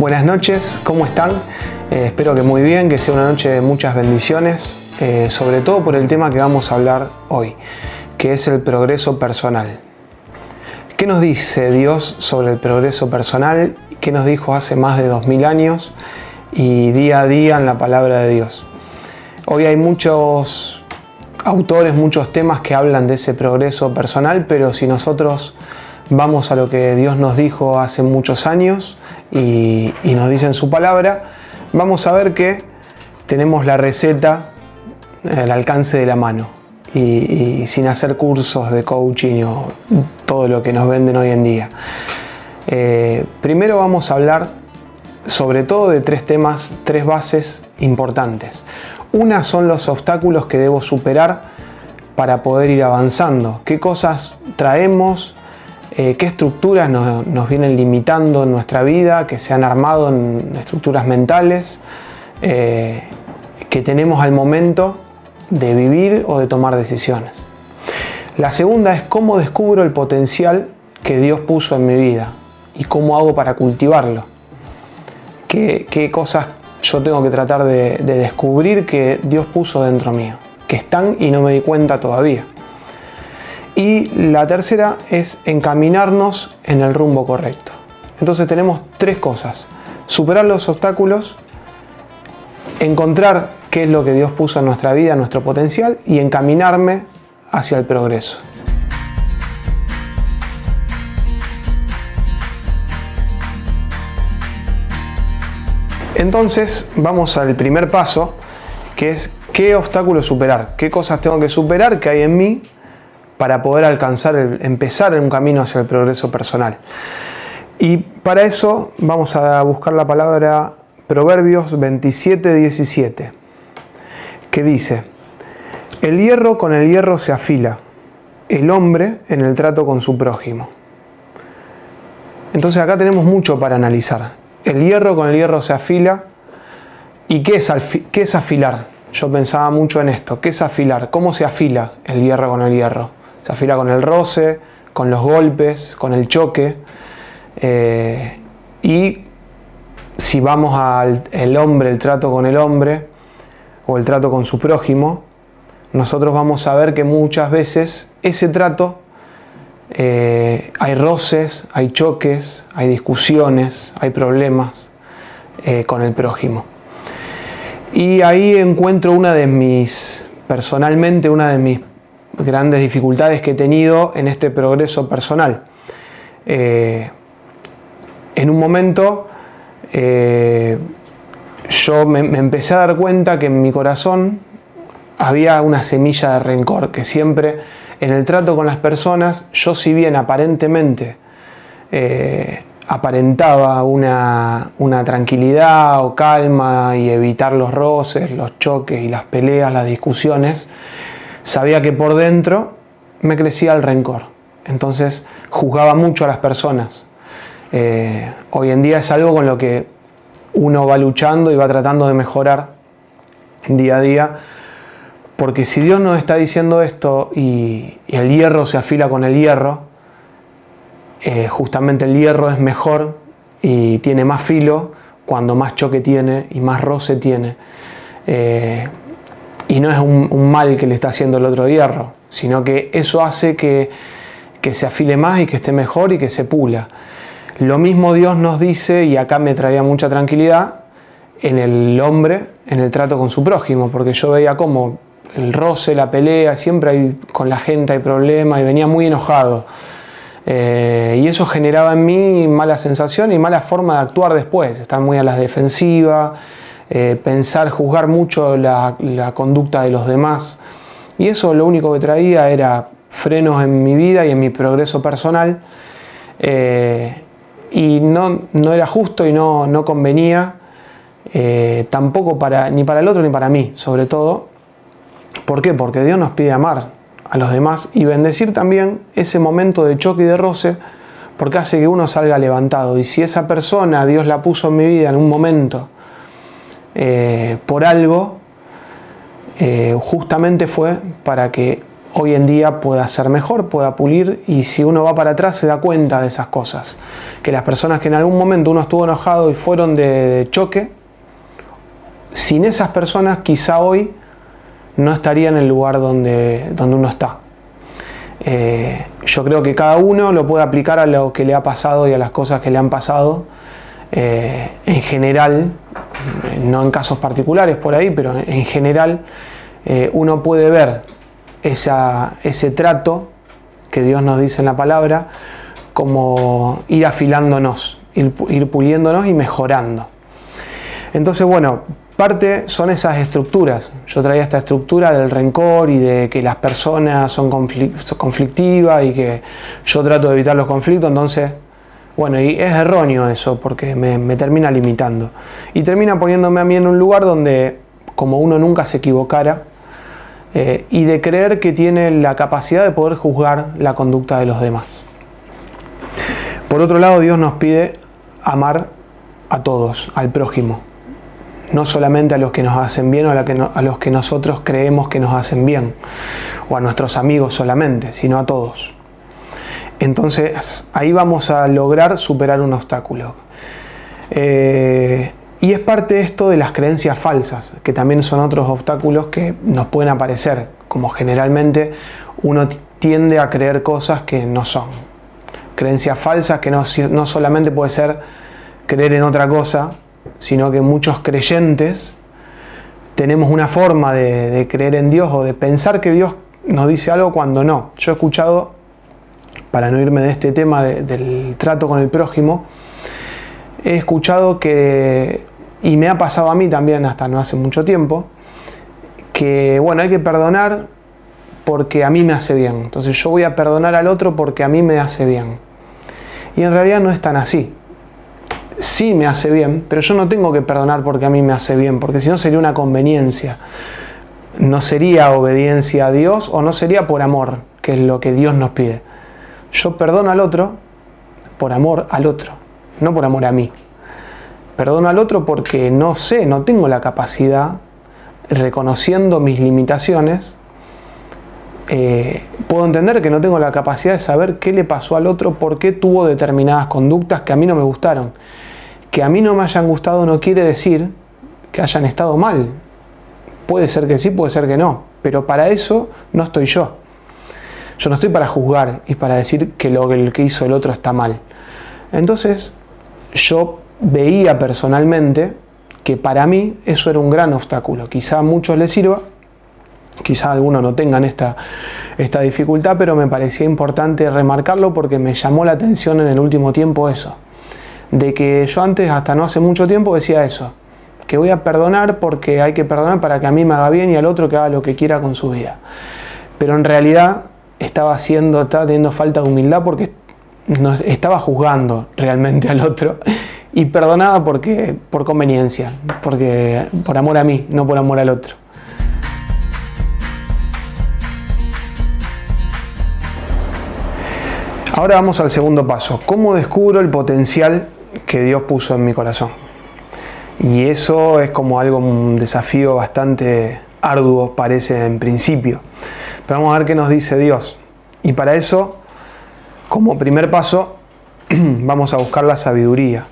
Buenas noches, ¿cómo están? Eh, espero que muy bien, que sea una noche de muchas bendiciones, eh, sobre todo por el tema que vamos a hablar hoy, que es el progreso personal. ¿Qué nos dice Dios sobre el progreso personal? ¿Qué nos dijo hace más de 2000 años y día a día en la palabra de Dios? Hoy hay muchos autores, muchos temas que hablan de ese progreso personal, pero si nosotros vamos a lo que Dios nos dijo hace muchos años y, nos dice en su palabra, vamos a ver que tenemos la receta al alcance de la mano y, sin hacer cursos de coaching o todo lo que nos venden hoy en día. Eh, primero vamos a hablar sobre todo de tres temas, tres bases importantes. Una son los obstáculos que debo superar para poder ir avanzando. ¿Qué cosas traemos? Eh, qué estructuras nos, vienen limitando en nuestra vida, que se han armado en estructuras mentales, eh, que tenemos al momento de vivir o de tomar decisiones. La segunda es cómo descubro el potencial que Dios puso en mi vida y cómo hago para cultivarlo. ¿Qué, cosas yo tengo que tratar de descubrir que Dios puso dentro mío, que están y no me di cuenta todavía. Y la tercera es encaminarnos en el rumbo correcto. Entonces tenemos tres cosas. Superar los obstáculos, encontrar qué es lo que Dios puso en nuestra vida, nuestro potencial, y encaminarme hacia el progreso. Entonces vamos al primer paso, que es qué obstáculos superar, qué cosas tengo que superar que hay en mí para poder alcanzar, el, empezar un camino hacia el progreso personal. Y para eso vamos a buscar la palabra Proverbios 27, 17, que dice, el hierro con el hierro se afila, el hombre en el trato con su prójimo. Entonces acá tenemos mucho para analizar. El hierro con el hierro se afila. ¿Y qué es, qué es afilar? Yo pensaba mucho en esto. ¿Qué es afilar? ¿Cómo se afila el hierro con el hierro? Se afila con el roce, con los golpes, con el choque. Eh, y si vamos al el hombre, el trato con el hombre o el trato con su prójimo, nosotros vamos a ver que muchas veces ese trato eh, hay roces, hay choques, hay discusiones, hay problemas eh, con el prójimo. Y ahí encuentro una de mis, personalmente, una de mis grandes dificultades que he tenido en este progreso personal. Eh, en un momento eh, yo me, empecé a dar cuenta que en mi corazón había una semilla de rencor, que siempre en el trato con las personas, yo si bien aparentemente eh, aparentaba una, una, tranquilidad o calma y evitar los roces, los choques y las peleas, las discusiones, sabía que por dentro me crecía el rencor. Entonces juzgaba mucho a las personas. Eh, hoy en día es algo con lo que uno va luchando y va tratando de mejorar día a día. Porque si Dios nos está diciendo esto y, el hierro se afila con el hierro, eh, justamente el hierro es mejor y tiene más filo cuando más choque tiene y más roce tiene. Eh, y no es un, mal que le está haciendo el otro hierro, sino que eso hace que, se afile más y que esté mejor y que se pula. Lo mismo Dios nos dice, y acá me traía mucha tranquilidad, en el hombre, en el trato con su prójimo, porque yo veía como el roce, la pelea, siempre con la gente hay problemas y venía muy enojado. Eh, y eso generaba en mí mala sensación y mala forma de actuar después, estar muy a la defensiva, eh, pensar, juzgar mucho la, conducta de los demás. Y eso lo único que traía era frenos en mi vida y en mi progreso personal. Eh, y no, no, era justo y no, no convenía, eh, tampoco para, ni para el otro ni para mí, sobre todo. ¿Por qué? Porque Dios nos pide amar a los demás y bendecir también ese momento de choque y de roce, porque hace que uno salga levantado. Y si esa persona Dios la puso en mi vida en un momento, eh, por algo, eh, justamente fue para que hoy en día pueda ser mejor, pueda pulir y si uno va para atrás se da cuenta de esas cosas. Que las personas que en algún momento uno estuvo enojado y fueron de, choque, sin esas personas quizá hoy no estaría en el lugar donde, donde uno está. Eh, yo creo que cada uno lo puede aplicar a lo que le ha pasado y a las cosas que le han pasado en general, no en casos particulares por ahí, pero en general eh, uno puede ver ese trato que Dios nos dice en la palabra como ir afilándonos, ir, ir puliéndonos y mejorando. Entonces, bueno, parte son esas estructuras. Yo traía esta estructura del rencor y de que las personas son conflictivas y que yo trato de evitar los conflictos, entonces, bueno, y es erróneo eso porque me, termina limitando. Y termina poniéndome a mí en un lugar donde, como uno nunca se equivocara, eh, y de creer que tiene la capacidad de poder juzgar la conducta de los demás. Por otro lado, Dios nos pide amar a todos, al prójimo no solamente a los que nos hacen bien o a, los que nosotros creemos que nos hacen bien, o a nuestros amigos solamente, sino a todos. Entonces ahí vamos a lograr superar un obstáculo. Eh, y es parte de esto de las creencias falsas, que también son otros obstáculos que nos pueden aparecer, como generalmente uno tiende a creer cosas que no son. Creencias falsas que no, no solamente puede ser creer en otra cosa, sino que muchos creyentes tenemos una forma de, creer en Dios o de pensar que Dios nos dice algo cuando no. Yo he escuchado, para no irme de este tema del trato con el prójimo, he escuchado que, y me ha pasado a mí también hasta no hace mucho tiempo, que bueno, hay que perdonar porque a mí me hace bien. Entonces yo voy a perdonar al otro porque a mí me hace bien. Y en realidad no es tan así sí me hace bien, pero yo no tengo que perdonar porque a mí me hace bien, porque si no sería una conveniencia. No sería obediencia a Dios o no sería por amor, que es lo que Dios nos pide. Yo perdono al otro por amor al otro, no por amor a mí. Perdono al otro porque no sé, no tengo la capacidad, reconociendo mis limitaciones, eh, puedo entender que no tengo la capacidad de saber qué le pasó al otro, por qué tuvo determinadas conductas que a mí no me gustaron que a mí no me hayan gustado no quiere decir que hayan estado mal. Puede ser que sí, puede ser que no, pero para eso no estoy yo. Yo no estoy para juzgar y para decir que lo que hizo el otro está mal. Entonces, yo veía personalmente que para mí eso era un gran obstáculo. Quizá a muchos les sirva, quizá algunos no tengan esta, esta dificultad, pero me parecía importante remarcarlo porque me llamó la atención en el último tiempo eso de que yo antes, hasta no hace mucho tiempo, decía eso, que voy a perdonar porque hay que perdonar para que a mí me haga bien y al otro que haga lo que quiera con su vida. Pero en realidad estaba haciendo, estaba teniendo falta de humildad porque estaba juzgando realmente al otro y perdonaba porque, por conveniencia, porque, por amor a mí, no por amor al otro. Ahora vamos al segundo paso. ¿Cómo descubro el potencial que Dios puso en mi corazón. Y eso es como algo, un desafío bastante arduo, parece en principio. Pero vamos a ver qué nos dice Dios. Y para eso, como primer paso, vamos a buscar la sabiduría.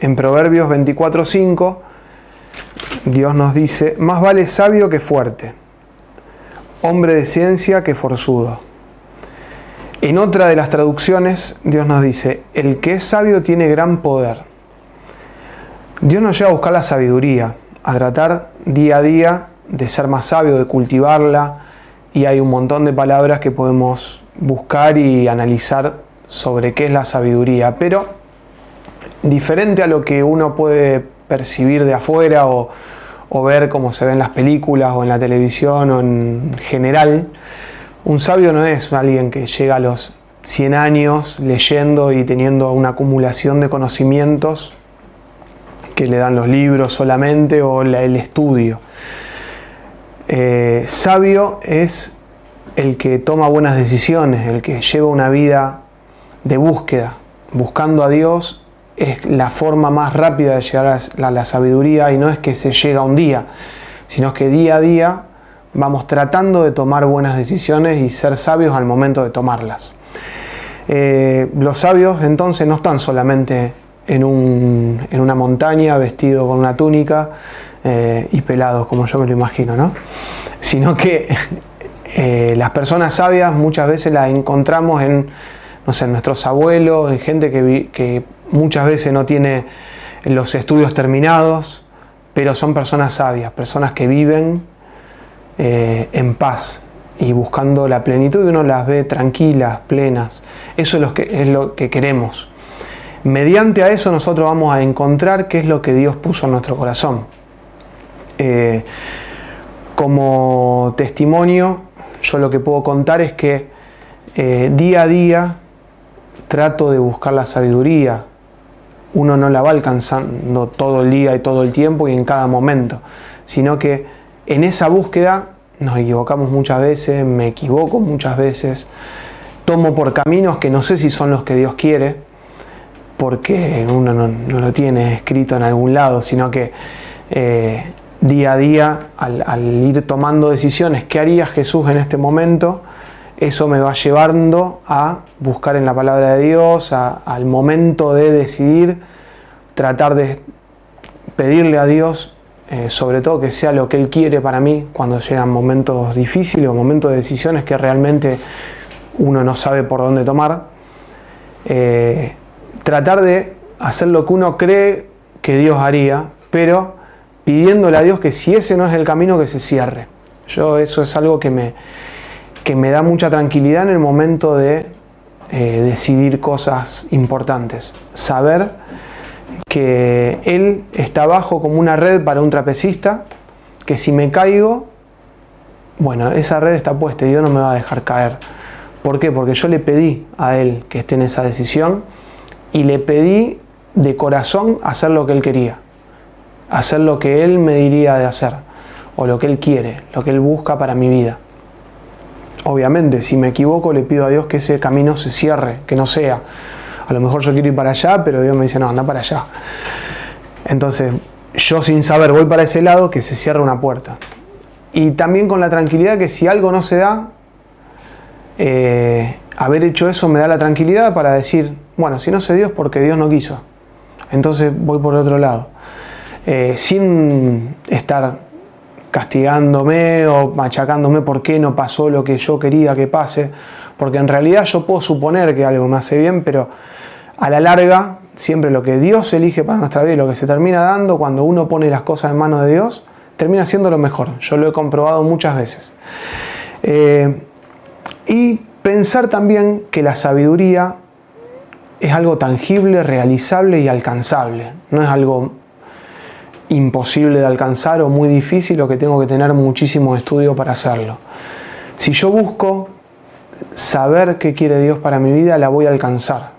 En Proverbios 24:5, Dios nos dice, más vale sabio que fuerte, hombre de ciencia que forzudo. En otra de las traducciones, Dios nos dice, el que es sabio tiene gran poder. Dios nos lleva a buscar la sabiduría, a tratar día a día de ser más sabio, de cultivarla, y hay un montón de palabras que podemos buscar y analizar sobre qué es la sabiduría, pero diferente a lo que uno puede percibir de afuera o, ver cómo se ve en las películas o en la televisión o en general, un sabio no es alguien que llega a los 100 años leyendo y teniendo una acumulación de conocimientos que le dan los libros solamente o el estudio. Eh, sabio es el que toma buenas decisiones, el que lleva una vida de búsqueda, buscando a Dios es la forma más rápida de llegar a la, sabiduría y no es que se llega un día, sino que día a día vamos tratando de tomar buenas decisiones y ser sabios al momento de tomarlas. Eh, los sabios entonces no están solamente en, una montaña vestidos con una túnica eh, y pelados, como yo me lo imagino, ¿no? sino que eh, las personas sabias muchas veces las encontramos en, no sé, nuestros abuelos, en gente que, que muchas veces no tiene los estudios terminados, pero son personas sabias, personas que viven en paz, y buscando la plenitud y uno las ve tranquilas, plenas. Eso es lo que, es lo que queremos. Mediante a eso nosotros vamos a encontrar qué es lo que Dios puso en nuestro corazón. Eh, como testimonio, yo lo que puedo contar es que eh, día a día trato de buscar la sabiduría. Uno no la va alcanzando todo el día y todo el tiempo y en cada momento, sino que en esa búsqueda nos equivocamos muchas veces, me equivoco muchas veces, tomo por caminos que no sé si son los que Dios quiere, porque uno no, lo tiene escrito en algún lado, sino que eh, día a día, al, ir tomando decisiones, ¿qué haría Jesús en este momento? Eso me va llevando a buscar en la palabra de Dios, al momento de decidir, tratar de pedirle a Dios eh, sobre todo que sea lo que Él quiere para mí cuando llegan momentos difíciles o momentos de decisiones que realmente uno no sabe por dónde tomar. Eh, tratar de hacer lo que uno cree que Dios haría, pero pidiéndole a Dios que si ese no es el camino, que se cierre. Yo eso es algo que me, que me da mucha tranquilidad en el momento de eh, decidir cosas importantes. Saber que él está abajo como una red para un trapecista, que si me caigo, bueno, esa red está puesta y Dios no me va a dejar caer. ¿Por qué? Porque yo le pedí a él que esté en esa decisión y le pedí de corazón hacer lo que él quería, hacer lo que él me diría de hacer, o lo que él quiere, lo que él busca para mi vida. Obviamente, si me equivoco, le pido a Dios que ese camino se cierre, que no sea a lo mejor yo quiero ir para allá, pero Dios me dice, no, anda para allá. Entonces, yo sin saber voy para ese lado, que se cierra una puerta. Y también con la tranquilidad que si algo no se da, eh, haber hecho eso me da la tranquilidad para decir, bueno, si no se dio es porque Dios no quiso. Entonces voy por otro lado. Eh, sin estar castigándome o machacándome por qué no pasó lo que yo quería que pase, porque en realidad yo puedo suponer que algo me hace bien, pero a la larga, siempre lo que Dios elige para nuestra vida y lo que se termina dando cuando uno pone las cosas en manos de Dios, termina siendo lo mejor. Yo lo he comprobado muchas veces. Eh, y pensar también que la sabiduría es algo tangible, realizable y alcanzable. No es algo imposible de alcanzar o muy difícil o que tengo que tener muchísimo estudio para hacerlo. Si yo busco saber qué quiere Dios para mi vida, la voy a alcanzar.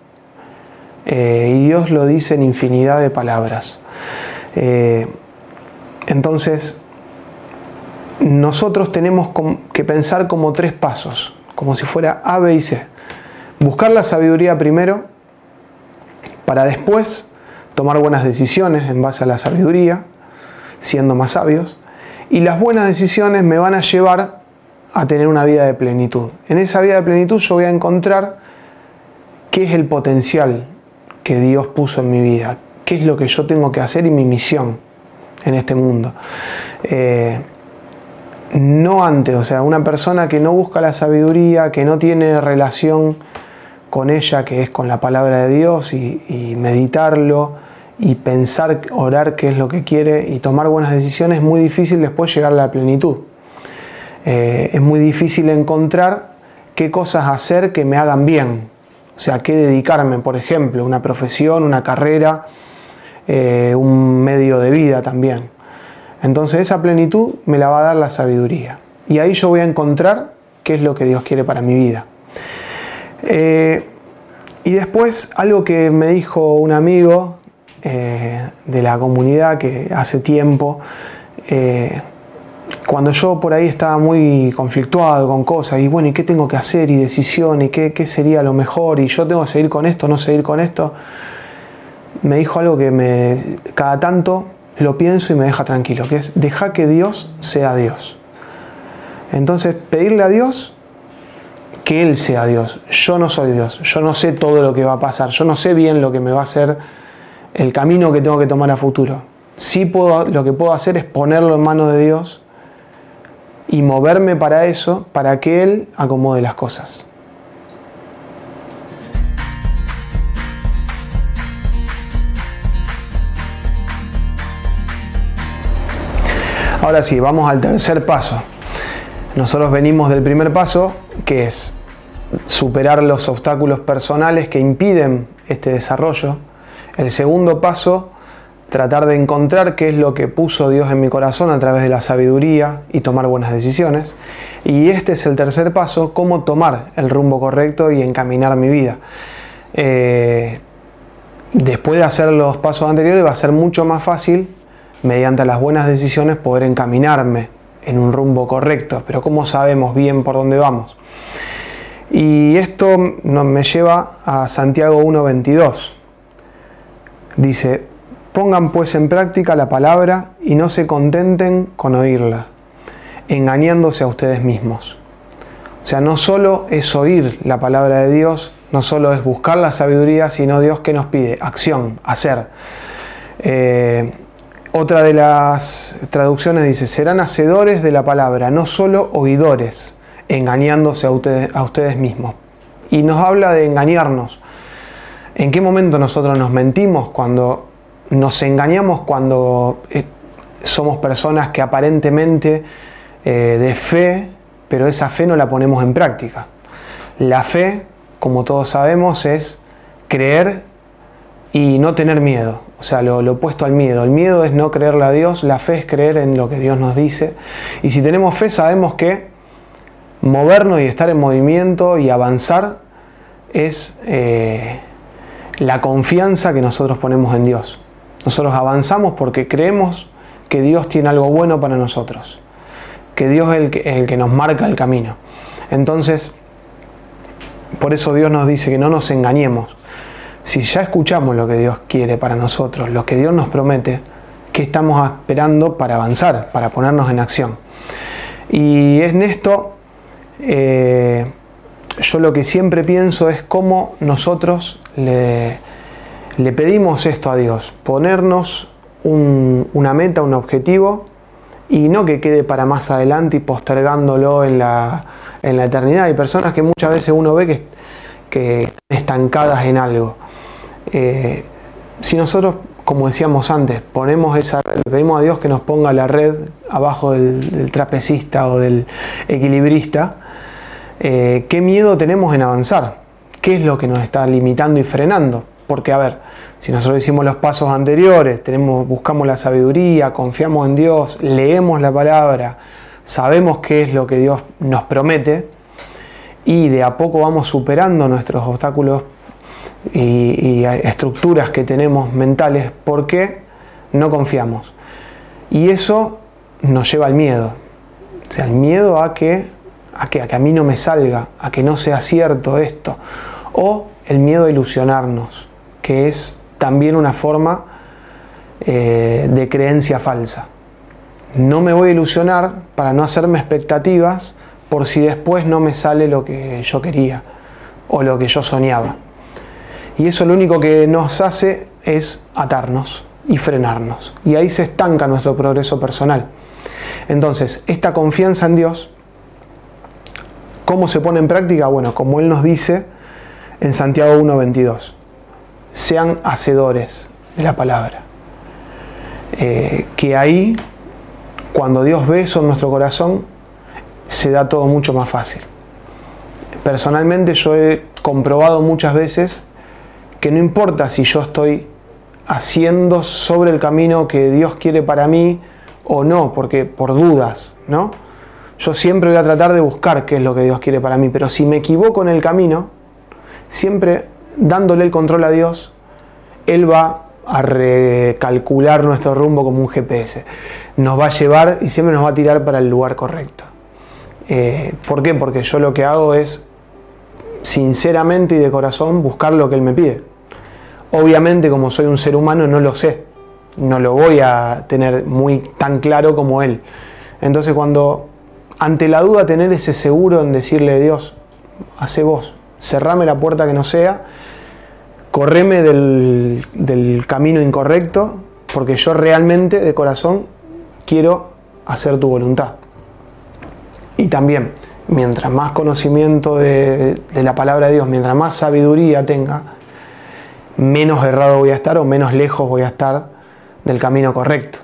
Eh, y Dios lo dice en infinidad de palabras. Eh, entonces, nosotros tenemos que pensar como tres pasos, como si fuera A, B y C. Buscar la sabiduría primero, para después tomar buenas decisiones en base a la sabiduría, siendo más sabios. Y las buenas decisiones me van a llevar a tener una vida de plenitud. En esa vida de plenitud yo voy a encontrar qué es el potencial que Dios puso en mi vida, qué es lo que yo tengo que hacer y mi misión en este mundo. Eh, no antes, o sea, una persona que no busca la sabiduría, que no tiene relación con ella, que es con la palabra de Dios y, meditarlo y pensar, orar qué es lo que quiere y tomar buenas decisiones, es muy difícil después llegar a la plenitud. Eh, es muy difícil encontrar qué cosas hacer que me hagan bien, o sea, qué dedicarme, por ejemplo, una profesión, una carrera, eh, un medio de vida también. Entonces esa plenitud me la va a dar la sabiduría. Y ahí yo voy a encontrar qué es lo que Dios quiere para mi vida. Eh, y después algo que me dijo un amigo eh, de la comunidad que hace tiempo, cuando yo por ahí estaba muy conflictuado con cosas y bueno, ¿y qué tengo que hacer? Y decisiones, y qué, qué sería lo mejor, y yo tengo que seguir con esto, no seguir con esto, me dijo algo que me, cada tanto lo pienso y me deja tranquilo, que es deja que Dios sea Dios. Entonces, pedirle a Dios que Él sea Dios. Yo no soy Dios, yo no sé todo lo que va a pasar, yo no sé bien lo que me va a hacer el camino que tengo que tomar a futuro. Sí puedo, lo que puedo hacer es ponerlo en manos de Dios y moverme para eso, para que Él acomode las cosas. Ahora sí, vamos al tercer paso. Nosotros venimos del primer paso, que es superar los obstáculos personales que impiden este desarrollo. El segundo paso, tratar de encontrar qué es lo que puso Dios en mi corazón a través de la sabiduría y tomar buenas decisiones. Y este es el tercer paso, cómo tomar el rumbo correcto y encaminar mi vida. Eh, después de hacer los pasos anteriores va a ser mucho más fácil, mediante las buenas decisiones, poder encaminarme en un rumbo correcto. Pero ¿cómo sabemos bien por dónde vamos? Y esto me lleva a Santiago 1.22. Dice, pongan pues en práctica la palabra y no se contenten con oírla, engañándose a ustedes mismos. O sea, no solo es oír la palabra de Dios, no solo es buscar la sabiduría, sino Dios que nos pide acción, hacer. Eh, otra de las traducciones dice, serán hacedores de la palabra, no solo oidores engañándose a ustedes, a ustedes mismos. Y nos habla de engañarnos. ¿En qué momento nosotros nos mentimos? Cuando nos engañamos, cuando eh, somos personas que aparentemente eh, de fe, pero esa fe no la ponemos en práctica. La fe, como todos sabemos, es creer y no tener miedo. O sea, lo, opuesto al miedo. El miedo es no creerle a Dios, la fe es creer en lo que Dios nos dice. Y si tenemos fe, sabemos que movernos y estar en movimiento y avanzar es eh, la confianza que nosotros ponemos en Dios. Nosotros avanzamos porque creemos que Dios tiene algo bueno para nosotros, que Dios es el que, el que nos marca el camino. Entonces, por eso Dios nos dice que no nos engañemos. Si ya escuchamos lo que Dios quiere para nosotros, lo que Dios nos promete, ¿qué estamos esperando para avanzar, para ponernos en acción? Y es en esto eh, yo lo que siempre pienso es cómo nosotros le, pedimos esto a Dios, ponernos una meta, un objetivo, y no que quede para más adelante y postergándolo en la, en la eternidad. Hay personas que muchas veces uno ve que, están estancadas en algo. Eh, si nosotros, como decíamos antes, ponemos esa red, pedimos a Dios que nos ponga la red abajo del trapecista o del equilibrista, eh, qué miedo tenemos en avanzar, qué es lo que nos está limitando y frenando. Porque, a ver, si nosotros hicimos los pasos anteriores, tenemos, buscamos la sabiduría, confiamos en Dios, leemos la palabra, sabemos qué es lo que Dios nos promete y de a poco vamos superando nuestros obstáculos y, estructuras que tenemos mentales porque no confiamos. Y eso nos lleva al miedo. O sea, el miedo a que a que, a mí no me salga, a que no sea cierto esto. O el miedo a ilusionarnos, que es también una forma eh, de creencia falsa. No me voy a ilusionar para no hacerme expectativas por si después no me sale lo que yo quería o lo que yo soñaba. Y eso lo único que nos hace es atarnos y frenarnos. Y ahí se estanca nuestro progreso personal. Entonces, esta confianza en Dios ¿Cómo se pone en práctica? Bueno, como Él nos dice en Santiago 1.22, sean hacedores de la palabra. Eh, que ahí, cuando Dios ve eso en nuestro corazón, se da todo mucho más fácil. Personalmente yo he comprobado muchas veces que no importa si yo estoy haciendo sobre el camino que Dios quiere para mí o no, porque por dudas, ¿no? Yo siempre voy a tratar de buscar qué es lo que Dios quiere para mí, pero si me equivoco en el camino, siempre dándole el control a Dios, Él va a recalcular nuestro rumbo como un GPS. Nos va a llevar y siempre nos va a tirar para el lugar correcto. Eh, ¿Por qué? Porque yo lo que hago es, sinceramente y de corazón, buscar lo que Él me pide. Obviamente, como soy un ser humano, no lo sé. No lo voy a tener muy tan claro como Él. Entonces, cuando ante la duda tener ese seguro en decirle Dios, hace vos, cerrame la puerta que no sea, correme del, del camino incorrecto, porque yo realmente de corazón quiero hacer tu voluntad. Y también, mientras más conocimiento de, de, la palabra de Dios, mientras más sabiduría tenga, menos errado voy a estar o menos lejos voy a estar del camino correcto.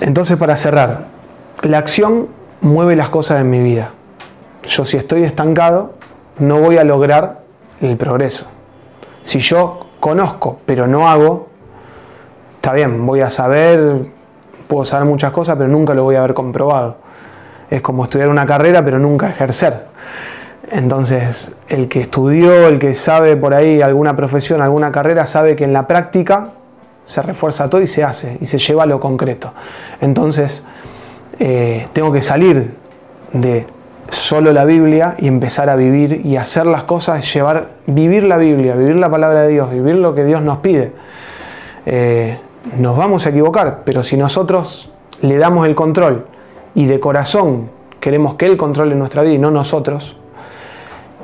Entonces, para cerrar, la acción mueve las cosas en mi vida. Yo si estoy estancado, no voy a lograr el progreso. Si yo conozco, pero no hago, está bien, voy a saber, puedo saber muchas cosas, pero nunca lo voy a haber comprobado. Es como estudiar una carrera, pero nunca ejercer. Entonces, el que estudió, el que sabe por ahí alguna profesión, alguna carrera, sabe que en la práctica se refuerza todo y se hace, y se lleva a lo concreto. Entonces, eh, tengo que salir de solo la Biblia y empezar a vivir y hacer las cosas, llevar, vivir la Biblia, vivir la palabra de Dios, vivir lo que Dios nos pide. Eh, nos vamos a equivocar, pero si nosotros le damos el control y de corazón queremos que Él controle nuestra vida y no nosotros,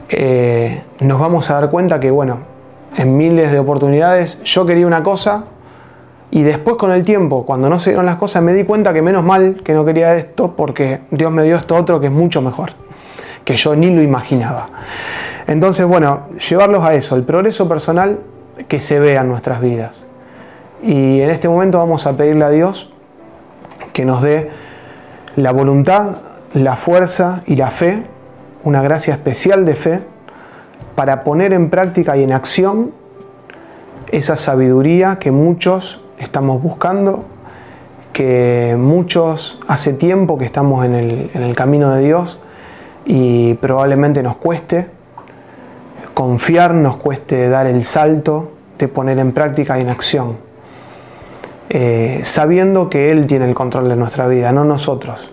eh, nos vamos a dar cuenta que, bueno, en miles de oportunidades yo quería una cosa y después con el tiempo, cuando no se dieron las cosas, me di cuenta que menos mal que no quería esto porque Dios me dio esto otro que es mucho mejor, que yo ni lo imaginaba. Entonces, bueno, llevarlos a eso, el progreso personal que se vea en nuestras vidas. Y en este momento vamos a pedirle a Dios que nos dé la voluntad, la fuerza y la fe, una gracia especial de fe, para poner en práctica y en acción esa sabiduría que muchos estamos buscando, que muchos hace tiempo que estamos en el, camino de Dios y probablemente nos cueste confiar, nos cueste dar el salto de poner en práctica y en acción, eh, sabiendo que Él tiene el control de nuestra vida, no nosotros.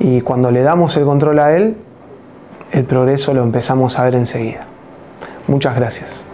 Y cuando le damos el control a Él, el progreso lo empezamos a ver enseguida. Muchas gracias.